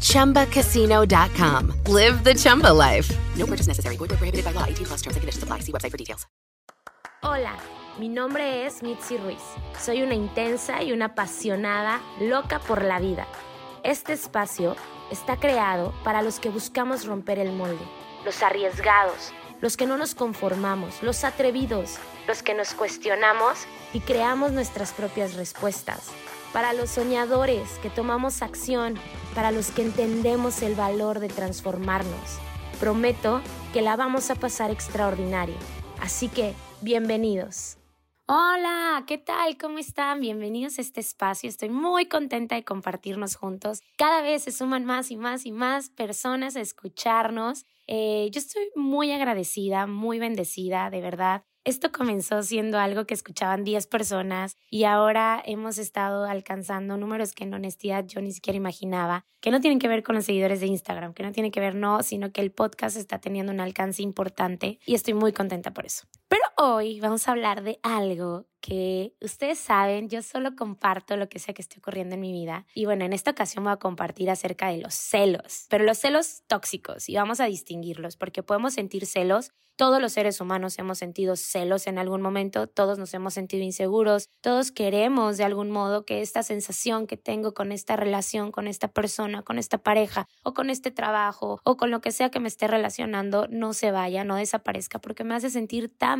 ChumbaCasino.com. Live the Chumba life. No purchase necessary. Void prohibited by law. 18 plus terms and conditions apply. See website for details. Hola, mi nombre es Mitzi Ruiz. Soy una intensa y una apasionada loca por la vida. Este espacio está creado para los que buscamos romper el molde, los arriesgados, los que no nos conformamos, los atrevidos, los que nos cuestionamos y creamos nuestras propias respuestas. Para los soñadores que tomamos acción, para los que entendemos el valor de transformarnos. Prometo que la vamos a pasar extraordinario. Así que, bienvenidos. Hola, ¿qué tal? ¿Cómo están? Bienvenidos a este espacio. Estoy muy contenta de compartirnos juntos. Cada vez se suman más y más y más personas a escucharnos. Eh, yo estoy muy agradecida, muy bendecida, de verdad. Esto comenzó siendo algo que escuchaban 10 personas y ahora hemos estado alcanzando números que en honestidad yo ni siquiera imaginaba, que no tienen que ver con los seguidores de Instagram, que no tienen que ver, no, sino que el podcast está teniendo un alcance importante y estoy muy contenta por eso. Pero hoy vamos a hablar de algo que ustedes saben, yo solo comparto lo que sea que esté ocurriendo en mi vida. Y bueno, en esta ocasión voy a compartir acerca de los celos, pero los celos tóxicos, y vamos a distinguirlos, porque podemos sentir celos. Todos los seres humanos hemos sentido celos en algún momento, todos nos hemos sentido inseguros, todos queremos de algún modo que esta sensación que tengo con esta relación, con esta persona, con esta pareja o con este trabajo o con lo que sea que me esté relacionando no se vaya, no desaparezca, porque me hace sentir tan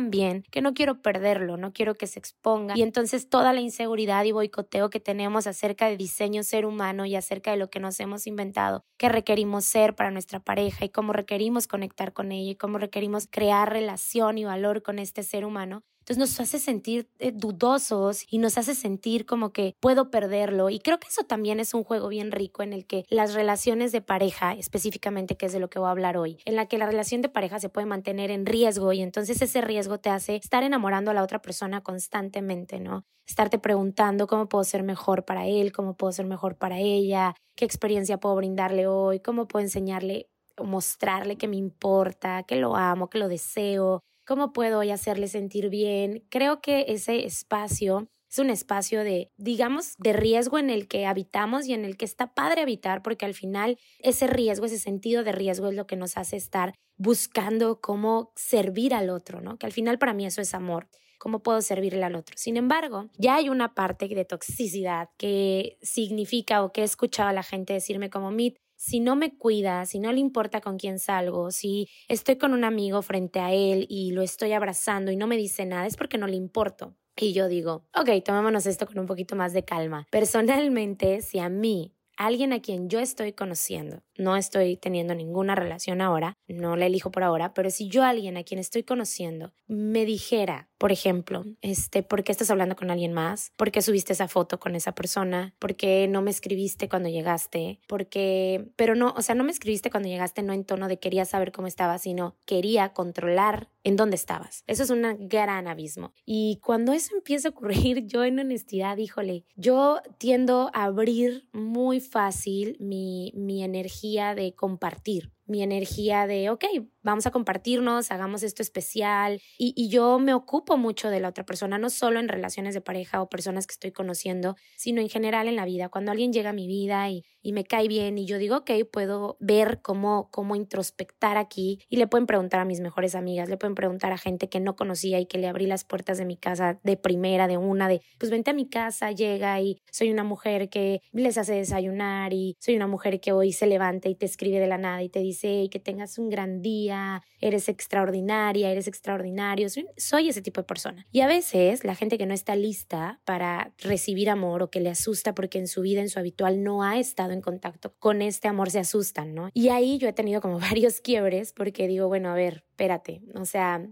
que no quiero perderlo, no quiero que se exponga. Y entonces toda la inseguridad y boicoteo que tenemos acerca de diseño ser humano y acerca de lo que nos hemos inventado, que requerimos ser para nuestra pareja y cómo requerimos conectar con ella y cómo requerimos crear relación y valor con este ser humano, entonces nos hace sentir eh, dudosos y nos hace sentir como que puedo perderlo. Y creo que eso también es un juego bien rico en el que las relaciones de pareja, específicamente que es de lo que voy a hablar hoy, en la que la relación de pareja se puede mantener en riesgo y entonces ese riesgo te hace estar enamorando a la otra persona constantemente, ¿no? Estarte preguntando cómo puedo ser mejor para él, cómo puedo ser mejor para ella, qué experiencia puedo brindarle hoy, cómo puedo enseñarle mostrarle que me importa, que lo amo, que lo deseo, cómo puedo hacerle sentir bien. Creo que ese espacio es un espacio de, digamos, de riesgo en el que habitamos y en el que está padre habitar, porque al final ese riesgo, ese sentido de riesgo es lo que nos hace estar buscando cómo servir al otro, ¿no? Que al final para mí eso es amor cómo puedo servirle al otro. Sin embargo, ya hay una parte de toxicidad que significa o que he escuchado a la gente decirme como, Mit, si no me cuida, si no le importa con quién salgo, si estoy con un amigo frente a él y lo estoy abrazando y no me dice nada, es porque no le importo. Y yo digo, ok, tomémonos esto con un poquito más de calma. Personalmente, si a mí alguien a quien yo estoy conociendo, no estoy teniendo ninguna relación ahora, no la elijo por ahora, pero si yo alguien a quien estoy conociendo me dijera, por ejemplo, este, ¿por qué estás hablando con alguien más? ¿Por qué subiste esa foto con esa persona? ¿Por qué no me escribiste cuando llegaste? ¿Por qué? Pero no, o sea, no me escribiste cuando llegaste no en tono de quería saber cómo estabas, sino quería controlar en dónde estabas. Eso es un gran abismo. Y cuando eso empieza a ocurrir, yo en honestidad, híjole, yo tiendo a abrir muy fácil mi, mi energía de compartir mi energía de, ok, vamos a compartirnos, hagamos esto especial. Y, y, yo me ocupo mucho de la otra persona, no solo en relaciones de pareja o personas que estoy conociendo, sino en general en la vida. Cuando alguien llega a mi vida y, y me cae bien y yo digo, ok, puedo ver cómo, cómo introspectar aquí y le pueden preguntar a mis mejores amigas, le pueden preguntar a gente que no conocía y que le abrí las puertas de mi casa de primera, de una, de, pues vente a mi casa, llega y soy una mujer que les hace desayunar y soy una mujer que hoy se levanta y te escribe de la nada y te dice, y que tengas un gran día eres extraordinaria, eres extraordinario. Soy, soy ese tipo de persona. Y a veces la gente que no está lista para recibir amor o que le asusta porque en su vida, en su habitual, no ha estado en contacto con este amor, se asustan, ¿no? Y ahí yo he tenido como varios quiebres porque digo, bueno, a ver, espérate, o sea,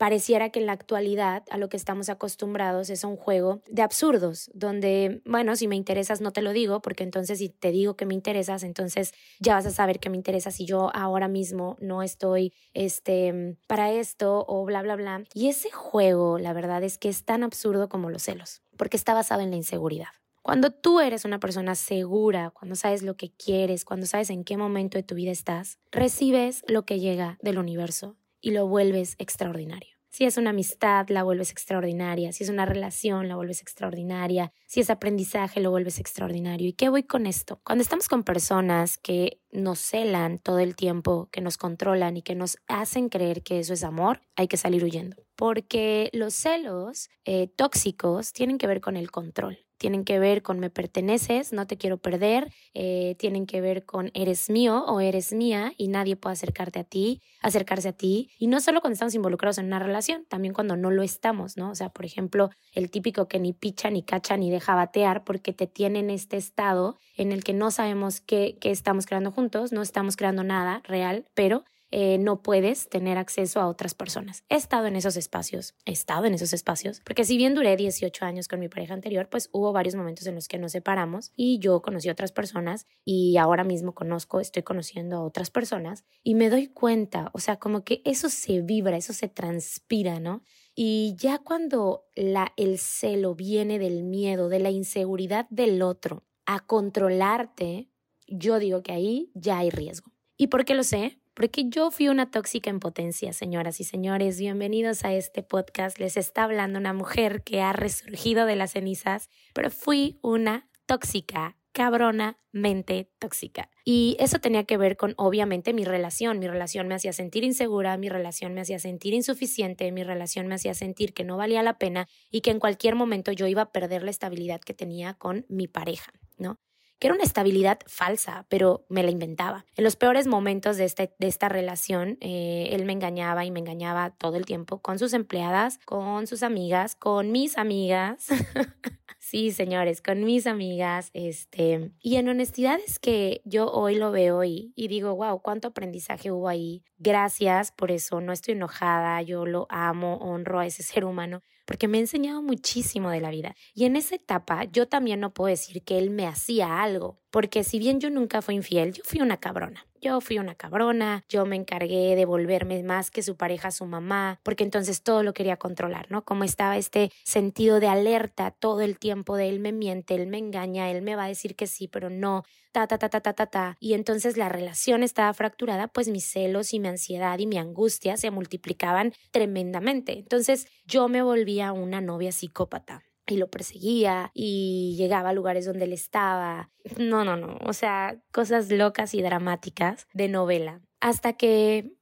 pareciera que en la actualidad a lo que estamos acostumbrados es un juego de absurdos, donde, bueno, si me interesas no te lo digo, porque entonces si te digo que me interesas, entonces ya vas a saber que me interesas si yo ahora mismo no estoy este, para esto o bla, bla, bla. Y ese juego, la verdad es que es tan absurdo como los celos, porque está basado en la inseguridad. Cuando tú eres una persona segura, cuando sabes lo que quieres, cuando sabes en qué momento de tu vida estás, recibes lo que llega del universo y lo vuelves extraordinario. Si es una amistad, la vuelves extraordinaria. Si es una relación, la vuelves extraordinaria. Si es aprendizaje, lo vuelves extraordinario. ¿Y qué voy con esto? Cuando estamos con personas que nos celan todo el tiempo, que nos controlan y que nos hacen creer que eso es amor, hay que salir huyendo. Porque los celos eh, tóxicos tienen que ver con el control tienen que ver con me perteneces, no te quiero perder, eh, tienen que ver con eres mío o eres mía y nadie puede acercarte a ti, acercarse a ti. Y no solo cuando estamos involucrados en una relación, también cuando no lo estamos, ¿no? O sea, por ejemplo, el típico que ni picha, ni cacha, ni deja batear porque te tiene en este estado en el que no sabemos qué, qué estamos creando juntos, no estamos creando nada real, pero eh, no puedes tener acceso a otras personas. He estado en esos espacios, he estado en esos espacios, porque si bien duré 18 años con mi pareja anterior, pues hubo varios momentos en los que nos separamos y yo conocí a otras personas y ahora mismo conozco, estoy conociendo a otras personas y me doy cuenta, o sea, como que eso se vibra, eso se transpira, ¿no? Y ya cuando la, el celo viene del miedo, de la inseguridad del otro a controlarte, yo digo que ahí ya hay riesgo. ¿Y por qué lo sé? Porque yo fui una tóxica en potencia, señoras y señores. Bienvenidos a este podcast. Les está hablando una mujer que ha resurgido de las cenizas, pero fui una tóxica, cabrona, mente tóxica. Y eso tenía que ver con, obviamente, mi relación. Mi relación me hacía sentir insegura, mi relación me hacía sentir insuficiente, mi relación me hacía sentir que no valía la pena y que en cualquier momento yo iba a perder la estabilidad que tenía con mi pareja, ¿no? Que era una estabilidad falsa, pero me la inventaba. En los peores momentos de, este, de esta relación, eh, él me engañaba y me engañaba todo el tiempo con sus empleadas, con sus amigas, con mis amigas. sí, señores, con mis amigas, este, y en honestidad es que yo hoy lo veo y, y digo, wow, cuánto aprendizaje hubo ahí. Gracias por eso, no estoy enojada, yo lo amo, honro a ese ser humano, porque me ha enseñado muchísimo de la vida. Y en esa etapa yo también no puedo decir que él me hacía algo, porque si bien yo nunca fui infiel, yo fui una cabrona. Yo fui una cabrona, yo me encargué de volverme más que su pareja, su mamá, porque entonces todo lo quería controlar, ¿no? Como estaba este sentido de alerta todo el tiempo de él me miente, él me engaña, él me va a decir que sí, pero no, ta, ta, ta, ta, ta, ta, ta. Y entonces la relación estaba fracturada, pues mis celos y mi ansiedad y mi angustia se multiplicaban tremendamente. Entonces yo me volvía una novia psicópata y lo perseguía y llegaba a lugares donde él estaba. No, no, no, o sea, cosas locas y dramáticas de novela. Hasta que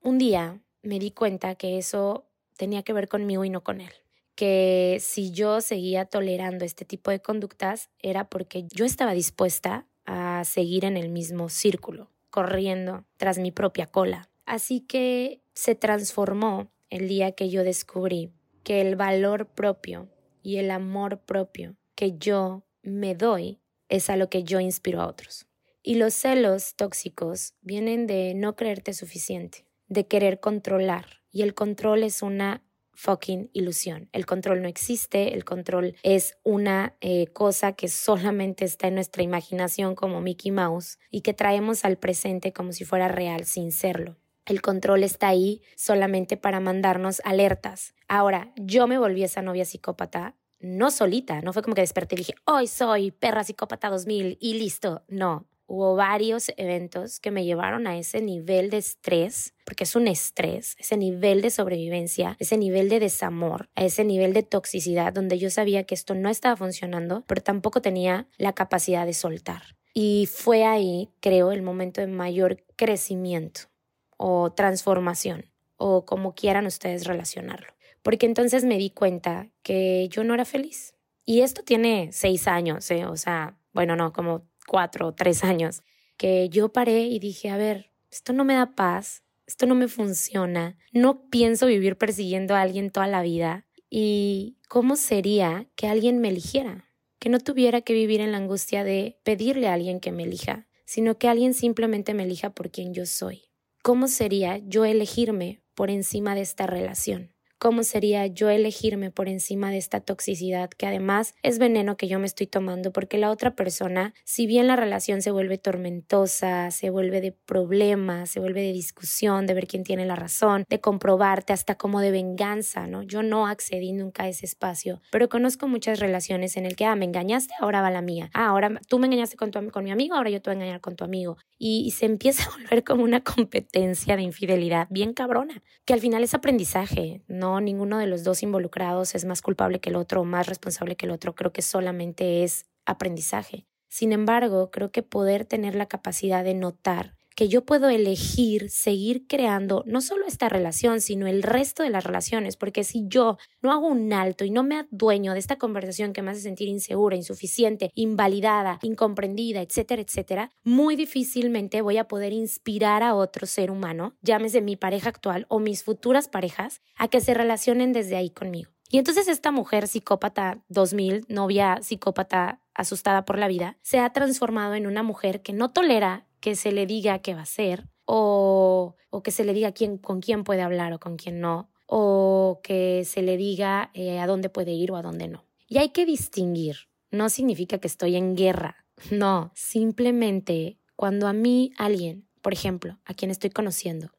un día me di cuenta que eso tenía que ver conmigo y no con él. Que si yo seguía tolerando este tipo de conductas era porque yo estaba dispuesta a seguir en el mismo círculo, corriendo tras mi propia cola. Así que se transformó el día que yo descubrí que el valor propio y el amor propio que yo me doy es a lo que yo inspiro a otros. Y los celos tóxicos vienen de no creerte suficiente, de querer controlar. Y el control es una fucking ilusión. El control no existe, el control es una eh, cosa que solamente está en nuestra imaginación como Mickey Mouse y que traemos al presente como si fuera real sin serlo. El control está ahí solamente para mandarnos alertas. Ahora, yo me volví esa novia psicópata no solita, no fue como que desperté y dije, hoy soy perra psicópata 2000 y listo. No, hubo varios eventos que me llevaron a ese nivel de estrés, porque es un estrés, ese nivel de sobrevivencia, ese nivel de desamor, a ese nivel de toxicidad donde yo sabía que esto no estaba funcionando, pero tampoco tenía la capacidad de soltar. Y fue ahí, creo, el momento de mayor crecimiento o transformación, o como quieran ustedes relacionarlo. Porque entonces me di cuenta que yo no era feliz. Y esto tiene seis años, ¿eh? o sea, bueno, no, como cuatro o tres años, que yo paré y dije, a ver, esto no me da paz, esto no me funciona, no pienso vivir persiguiendo a alguien toda la vida. ¿Y cómo sería que alguien me eligiera? Que no tuviera que vivir en la angustia de pedirle a alguien que me elija, sino que alguien simplemente me elija por quien yo soy. ¿Cómo sería yo elegirme por encima de esta relación? ¿Cómo sería yo elegirme por encima de esta toxicidad que además es veneno que yo me estoy tomando porque la otra persona, si bien la relación se vuelve tormentosa, se vuelve de problemas, se vuelve de discusión, de ver quién tiene la razón, de comprobarte hasta como de venganza, ¿no? Yo no accedí nunca a ese espacio, pero conozco muchas relaciones en el que, ah, me engañaste, ahora va la mía. Ah, ahora tú me engañaste con, tu, con mi amigo, ahora yo te voy a engañar con tu amigo. Y, y se empieza a volver como una competencia de infidelidad bien cabrona, que al final es aprendizaje, ¿no? Ninguno de los dos involucrados es más culpable que el otro o más responsable que el otro, creo que solamente es aprendizaje. Sin embargo, creo que poder tener la capacidad de notar que yo puedo elegir seguir creando no solo esta relación, sino el resto de las relaciones, porque si yo no hago un alto y no me adueño de esta conversación que me hace sentir insegura, insuficiente, invalidada, incomprendida, etcétera, etcétera, muy difícilmente voy a poder inspirar a otro ser humano, llámese mi pareja actual o mis futuras parejas, a que se relacionen desde ahí conmigo. Y entonces esta mujer psicópata 2000, novia psicópata asustada por la vida, se ha transformado en una mujer que no tolera que se le diga qué va a hacer o, o que se le diga quién, con quién puede hablar o con quién no o que se le diga eh, a dónde puede ir o a dónde no. Y hay que distinguir. No significa que estoy en guerra. No, simplemente cuando a mí alguien, por ejemplo, a quien estoy conociendo,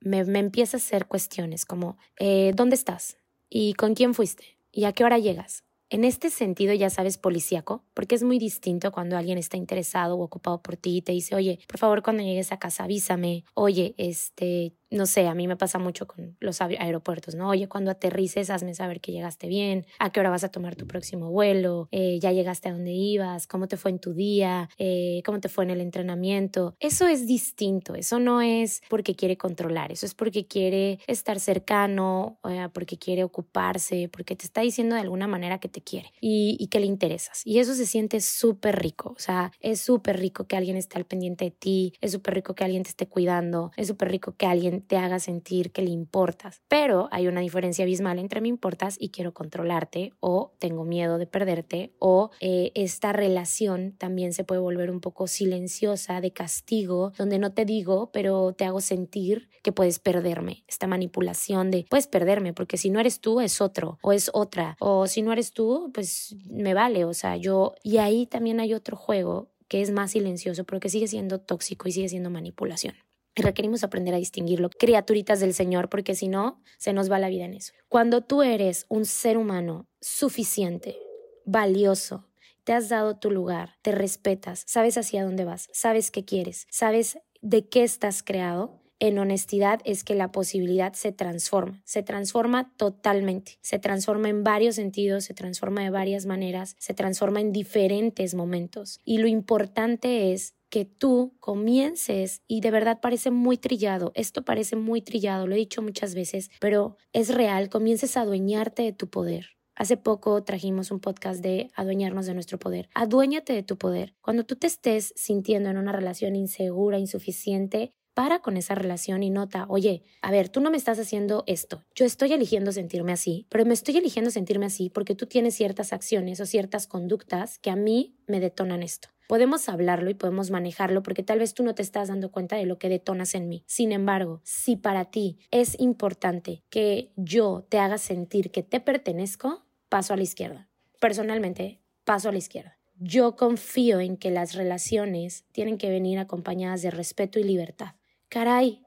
me, me empieza a hacer cuestiones como, eh, ¿dónde estás? ¿Y con quién fuiste? ¿Y a qué hora llegas? En este sentido, ya sabes, policíaco, porque es muy distinto cuando alguien está interesado o ocupado por ti y te dice, oye, por favor, cuando llegues a casa avísame, oye, este, no sé, a mí me pasa mucho con los aeropuertos, ¿no? Oye, cuando aterrices, hazme saber que llegaste bien, a qué hora vas a tomar tu próximo vuelo, eh, ya llegaste a donde ibas, cómo te fue en tu día, eh, cómo te fue en el entrenamiento. Eso es distinto, eso no es porque quiere controlar, eso es porque quiere estar cercano, porque quiere ocuparse, porque te está diciendo de alguna manera que te quiere y, y que le interesas. Y eso se siente súper rico, o sea, es súper rico que alguien esté al pendiente de ti, es súper rico que alguien te esté cuidando, es súper rico que te haga sentir que le importas. Pero hay una diferencia abismal entre me importas y quiero controlarte o tengo miedo de perderte o eh, esta relación también se puede volver un poco silenciosa de castigo donde no te digo pero te hago sentir que puedes perderme. Esta manipulación de puedes perderme porque si no eres tú es otro o es otra o si no eres tú pues me vale. O sea, yo y ahí también hay otro juego que es más silencioso, pero que sigue siendo tóxico y sigue siendo manipulación. Requerimos aprender a distinguirlo, criaturitas del Señor, porque si no, se nos va la vida en eso. Cuando tú eres un ser humano suficiente, valioso, te has dado tu lugar, te respetas, sabes hacia dónde vas, sabes qué quieres, sabes de qué estás creado, en honestidad es que la posibilidad se transforma, se transforma totalmente, se transforma en varios sentidos, se transforma de varias maneras, se transforma en diferentes momentos. Y lo importante es que tú comiences y de verdad parece muy trillado, esto parece muy trillado, lo he dicho muchas veces, pero es real, comiences a adueñarte de tu poder. Hace poco trajimos un podcast de adueñarnos de nuestro poder. Aduéñate de tu poder. Cuando tú te estés sintiendo en una relación insegura, insuficiente, para con esa relación y nota, oye, a ver, tú no me estás haciendo esto. Yo estoy eligiendo sentirme así, pero me estoy eligiendo sentirme así porque tú tienes ciertas acciones o ciertas conductas que a mí me detonan esto. Podemos hablarlo y podemos manejarlo porque tal vez tú no te estás dando cuenta de lo que detonas en mí. Sin embargo, si para ti es importante que yo te haga sentir que te pertenezco, paso a la izquierda. Personalmente, paso a la izquierda. Yo confío en que las relaciones tienen que venir acompañadas de respeto y libertad. Caray,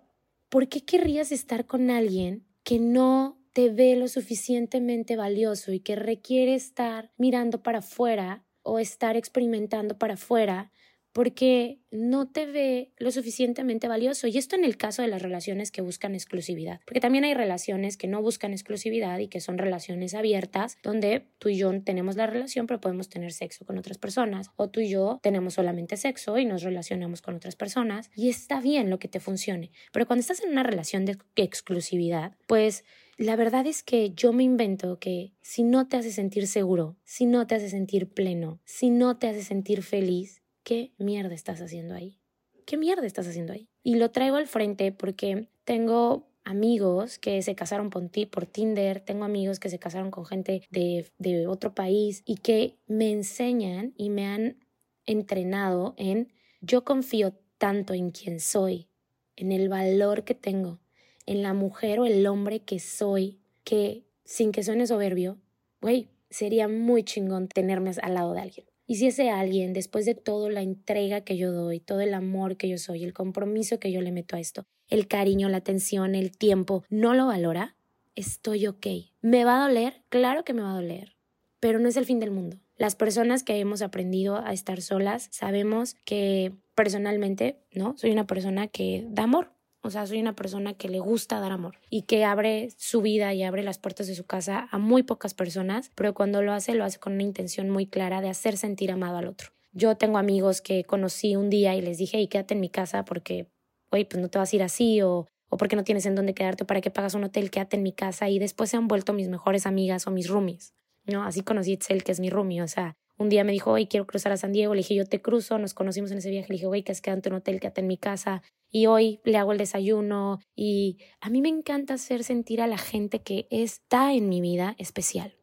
¿por qué querrías estar con alguien que no te ve lo suficientemente valioso y que requiere estar mirando para afuera o estar experimentando para afuera porque no te ve lo suficientemente valioso. Y esto en el caso de las relaciones que buscan exclusividad, porque también hay relaciones que no buscan exclusividad y que son relaciones abiertas, donde tú y yo tenemos la relación, pero podemos tener sexo con otras personas, o tú y yo tenemos solamente sexo y nos relacionamos con otras personas, y está bien lo que te funcione. Pero cuando estás en una relación de exclusividad, pues la verdad es que yo me invento que si no te hace sentir seguro, si no te hace sentir pleno, si no te hace sentir feliz, ¿qué mierda estás haciendo ahí? ¿Qué mierda estás haciendo ahí? Y lo traigo al frente porque tengo amigos que se casaron por, ti, por Tinder, tengo amigos que se casaron con gente de, de otro país y que me enseñan y me han entrenado en yo confío tanto en quien soy, en el valor que tengo, en la mujer o el hombre que soy, que sin que suene soberbio, güey, sería muy chingón tenerme al lado de alguien. Y si ese alguien, después de toda la entrega que yo doy, todo el amor que yo soy, el compromiso que yo le meto a esto, el cariño, la atención, el tiempo, no lo valora, estoy ok. ¿Me va a doler? Claro que me va a doler, pero no es el fin del mundo. Las personas que hemos aprendido a estar solas sabemos que personalmente, ¿no? Soy una persona que da amor. O sea, soy una persona que le gusta dar amor y que abre su vida y abre las puertas de su casa a muy pocas personas, pero cuando lo hace, lo hace con una intención muy clara de hacer sentir amado al otro. Yo tengo amigos que conocí un día y les dije, y quédate en mi casa porque, oye, pues no te vas a ir así o, o porque no tienes en dónde quedarte, para que pagas un hotel, quédate en mi casa y después se han vuelto mis mejores amigas o mis roomies. ¿no? Así conocí a Itzel, que es mi roomie, o sea, un día me dijo, oye, quiero cruzar a San Diego. Le dije, yo te cruzo. Nos conocimos en ese viaje. Le dije, güey, que es quedante en un hotel, quédate en mi casa. Y hoy le hago el desayuno. Y a mí me encanta hacer sentir a la gente que está en mi vida especial.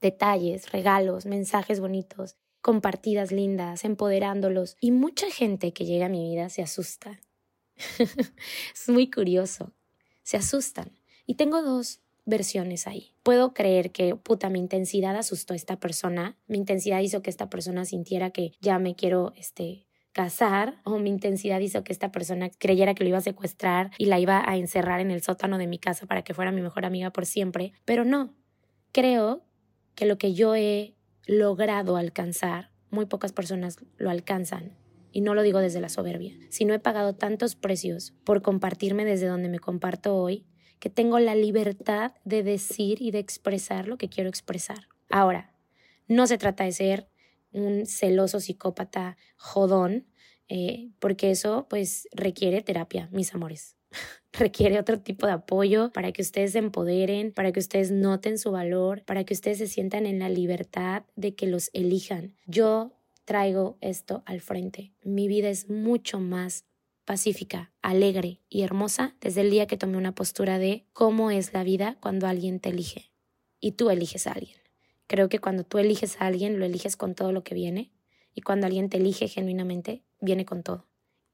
Detalles, regalos, mensajes bonitos, compartidas lindas, empoderándolos. Y mucha gente que llega a mi vida se asusta. es muy curioso. Se asustan. Y tengo dos versiones ahí. Puedo creer que, puta, mi intensidad asustó a esta persona, mi intensidad hizo que esta persona sintiera que ya me quiero, este, casar o mi intensidad hizo que esta persona creyera que lo iba a secuestrar y la iba a encerrar en el sótano de mi casa para que fuera mi mejor amiga por siempre, pero no. Creo que lo que yo he logrado alcanzar, muy pocas personas lo alcanzan. Y no lo digo desde la soberbia, sino he pagado tantos precios por compartirme desde donde me comparto hoy, que tengo la libertad de decir y de expresar lo que quiero expresar. Ahora, no se trata de ser un celoso psicópata jodón, eh, porque eso pues requiere terapia, mis amores. requiere otro tipo de apoyo para que ustedes se empoderen, para que ustedes noten su valor, para que ustedes se sientan en la libertad de que los elijan. Yo traigo esto al frente. Mi vida es mucho más pacífica, alegre y hermosa desde el día que tomé una postura de cómo es la vida cuando alguien te elige y tú eliges a alguien. Creo que cuando tú eliges a alguien, lo eliges con todo lo que viene y cuando alguien te elige genuinamente, viene con todo.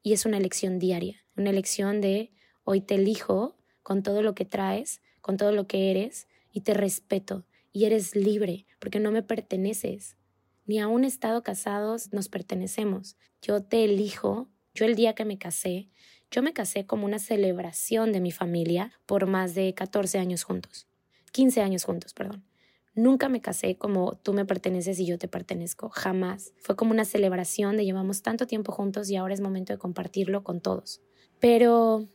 Y es una elección diaria, una elección de hoy te elijo con todo lo que traes, con todo lo que eres y te respeto y eres libre porque no me perteneces. Ni a un estado casados nos pertenecemos. Yo te elijo yo el día que me casé, yo me casé como una celebración de mi familia por más de 14 años juntos. 15 años juntos, perdón. Nunca me casé como tú me perteneces y yo te pertenezco, jamás. Fue como una celebración de llevamos tanto tiempo juntos y ahora es momento de compartirlo con todos. Pero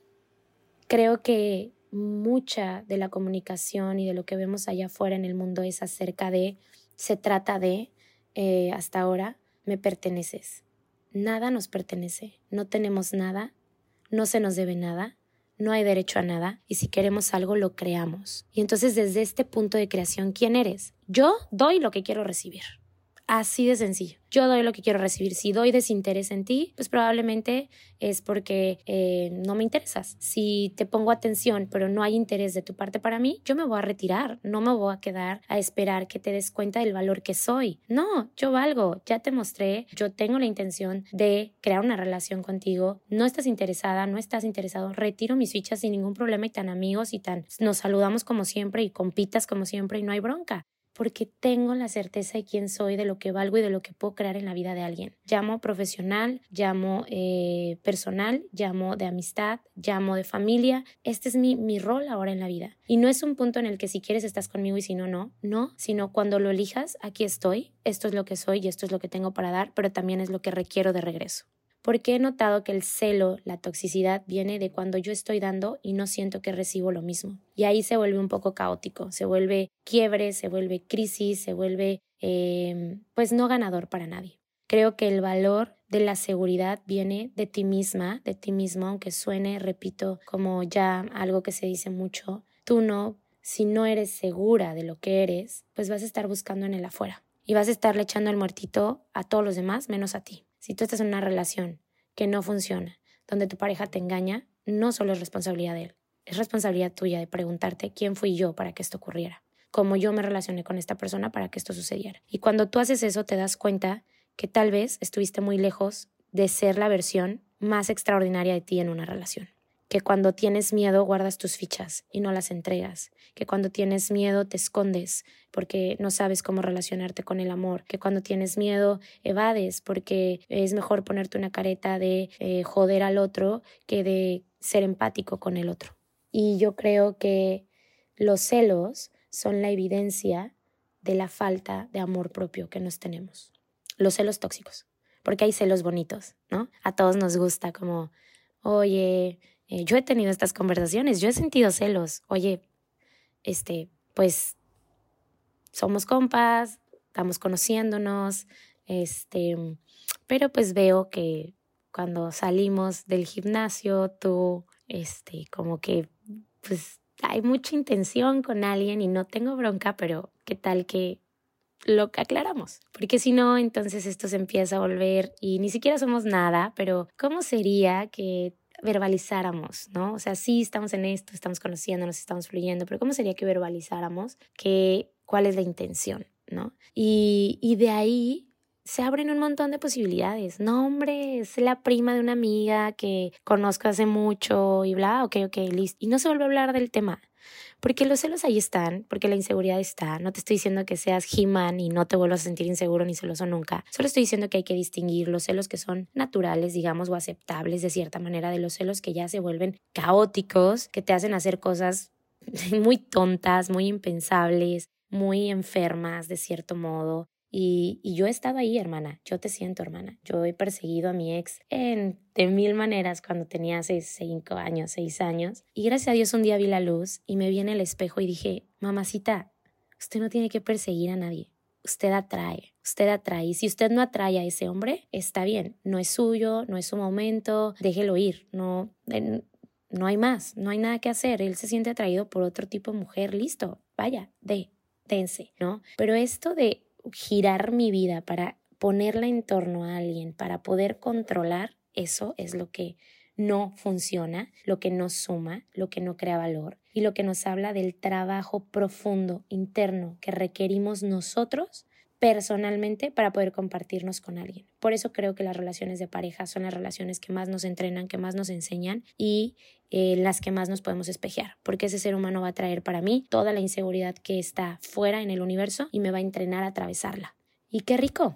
creo que mucha de la comunicación y de lo que vemos allá afuera en el mundo es acerca de, se trata de, eh, hasta ahora, me perteneces nada nos pertenece, no tenemos nada, no se nos debe nada, no hay derecho a nada y si queremos algo lo creamos. Y entonces desde este punto de creación, ¿quién eres? Yo doy lo que quiero recibir. Así de sencillo. Yo doy lo que quiero recibir. Si doy desinterés en ti, pues probablemente es porque eh, no me interesas. Si te pongo atención, pero no hay interés de tu parte para mí, yo me voy a retirar. No me voy a quedar a esperar que te des cuenta del valor que soy. No, yo valgo. Ya te mostré. Yo tengo la intención de crear una relación contigo. No estás interesada, no estás interesado. Retiro mis fichas sin ningún problema y tan amigos y tan nos saludamos como siempre y compitas como siempre y no hay bronca porque tengo la certeza de quién soy, de lo que valgo y de lo que puedo crear en la vida de alguien. Llamo profesional, llamo eh, personal, llamo de amistad, llamo de familia. Este es mi, mi rol ahora en la vida. Y no es un punto en el que si quieres estás conmigo y si no, no, no, sino cuando lo elijas, aquí estoy, esto es lo que soy y esto es lo que tengo para dar, pero también es lo que requiero de regreso porque he notado que el celo, la toxicidad, viene de cuando yo estoy dando y no siento que recibo lo mismo. Y ahí se vuelve un poco caótico, se vuelve quiebre, se vuelve crisis, se vuelve em, pues no ganador para nadie. Creo que el valor de la seguridad viene de ti misma, de ti mismo, aunque suene, repito, como ya algo que se dice mucho, tú no, si no eres segura de lo que eres, pues vas a estar buscando en el afuera y vas a estarle echando el muertito a todos los demás menos a ti. Si tú estás en una relación que no funciona, donde tu pareja te engaña, no solo es responsabilidad de él, es responsabilidad tuya de preguntarte quién fui yo para que esto ocurriera, cómo yo me relacioné con esta persona para que esto sucediera. Y cuando tú haces eso te das cuenta que tal vez estuviste muy lejos de ser la versión más extraordinaria de ti en una relación que cuando tienes miedo guardas tus fichas y no las entregas, que cuando tienes miedo te escondes porque no sabes cómo relacionarte con el amor, que cuando tienes miedo evades porque es mejor ponerte una careta de eh, joder al otro que de ser empático con el otro. Y yo creo que los celos son la evidencia de la falta de amor propio que nos tenemos. Los celos tóxicos, porque hay celos bonitos, ¿no? A todos nos gusta como, oye, eh, yo he tenido estas conversaciones, yo he sentido celos. Oye, este, pues somos compas, estamos conociéndonos, este, pero pues veo que cuando salimos del gimnasio, tú, este, como que, pues hay mucha intención con alguien y no tengo bronca, pero ¿qué tal que lo aclaramos? Porque si no, entonces esto se empieza a volver y ni siquiera somos nada, pero ¿cómo sería que verbalizáramos, ¿no? O sea, sí estamos en esto, estamos conociéndonos, estamos fluyendo, pero ¿cómo sería que verbalizáramos que, cuál es la intención, ¿no? Y, y de ahí se abren un montón de posibilidades. No, hombre, es la prima de una amiga que conozco hace mucho y bla, ok, ok, listo. Y no se vuelve a hablar del tema. Porque los celos ahí están, porque la inseguridad está. No te estoy diciendo que seas He-Man y no te vuelvas a sentir inseguro ni celoso nunca. Solo estoy diciendo que hay que distinguir los celos que son naturales, digamos, o aceptables de cierta manera, de los celos que ya se vuelven caóticos, que te hacen hacer cosas muy tontas, muy impensables, muy enfermas de cierto modo, y, yo he estado ahí, hermana. Yo te siento, hermana. Yo he perseguido a mi ex en, de mil maneras cuando tenía seis, cinco años, seis años. Y gracias a Dios un día vi la luz y me vi en el espejo y dije, mamacita, usted no tiene que perseguir a nadie. Usted atrae, usted atrae. Y si usted no atrae a ese hombre, está bien. No es suyo, no es su momento, déjelo ir. No, no hay más, no hay nada que hacer. Él se siente atraído por otro tipo de mujer, listo, vaya, de, dense, ¿no? Pero esto de girar mi vida, para ponerla en torno a alguien, para poder controlar, eso es lo que no funciona, lo que no suma, lo que no crea valor y lo que nos habla del trabajo profundo interno que requerimos nosotros personalmente para poder compartirnos con alguien. Por eso creo que las relaciones de pareja son las relaciones que más nos entrenan, que más nos enseñan y eh, las que más nos podemos espejear, porque ese ser humano va a traer para mí toda la inseguridad que está fuera en el universo y me va a entrenar a atravesarla. Y qué rico,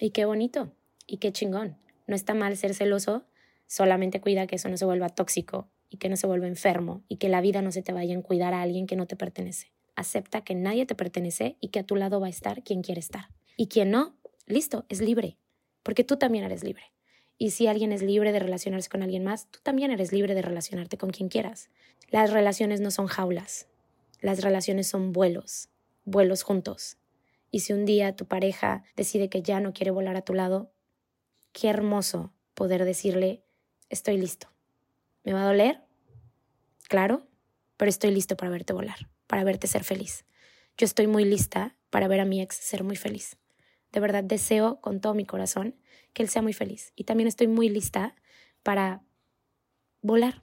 y qué bonito, y qué chingón. No está mal ser celoso, solamente cuida que eso no se vuelva tóxico y que no se vuelva enfermo y que la vida no se te vaya a cuidar a alguien que no te pertenece acepta que nadie te pertenece y que a tu lado va a estar quien quiere estar. Y quien no, listo, es libre, porque tú también eres libre. Y si alguien es libre de relacionarse con alguien más, tú también eres libre de relacionarte con quien quieras. Las relaciones no son jaulas, las relaciones son vuelos, vuelos juntos. Y si un día tu pareja decide que ya no quiere volar a tu lado, qué hermoso poder decirle, estoy listo. ¿Me va a doler? Claro, pero estoy listo para verte volar para verte ser feliz. Yo estoy muy lista para ver a mi ex ser muy feliz. De verdad deseo con todo mi corazón que él sea muy feliz. Y también estoy muy lista para volar.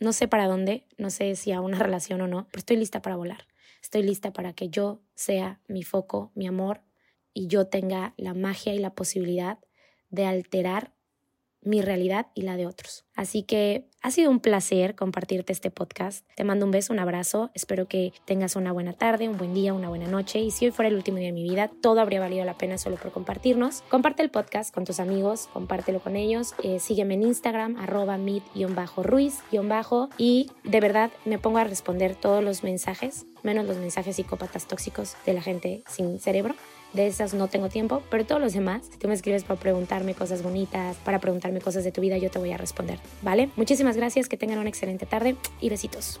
No sé para dónde, no sé si a una relación o no, pero estoy lista para volar. Estoy lista para que yo sea mi foco, mi amor, y yo tenga la magia y la posibilidad de alterar mi realidad y la de otros. Así que ha sido un placer compartirte este podcast. Te mando un beso, un abrazo. Espero que tengas una buena tarde, un buen día, una buena noche. Y si hoy fuera el último día de mi vida, todo habría valido la pena solo por compartirnos. Comparte el podcast con tus amigos, compártelo con ellos. Eh, sígueme en Instagram, arroba ruiz Y de verdad me pongo a responder todos los mensajes, menos los mensajes psicópatas tóxicos de la gente sin cerebro de esas no tengo tiempo, pero todos los demás, si tú me escribes para preguntarme cosas bonitas, para preguntarme cosas de tu vida, yo te voy a responder, ¿vale? Muchísimas gracias, que tengan una excelente tarde y besitos.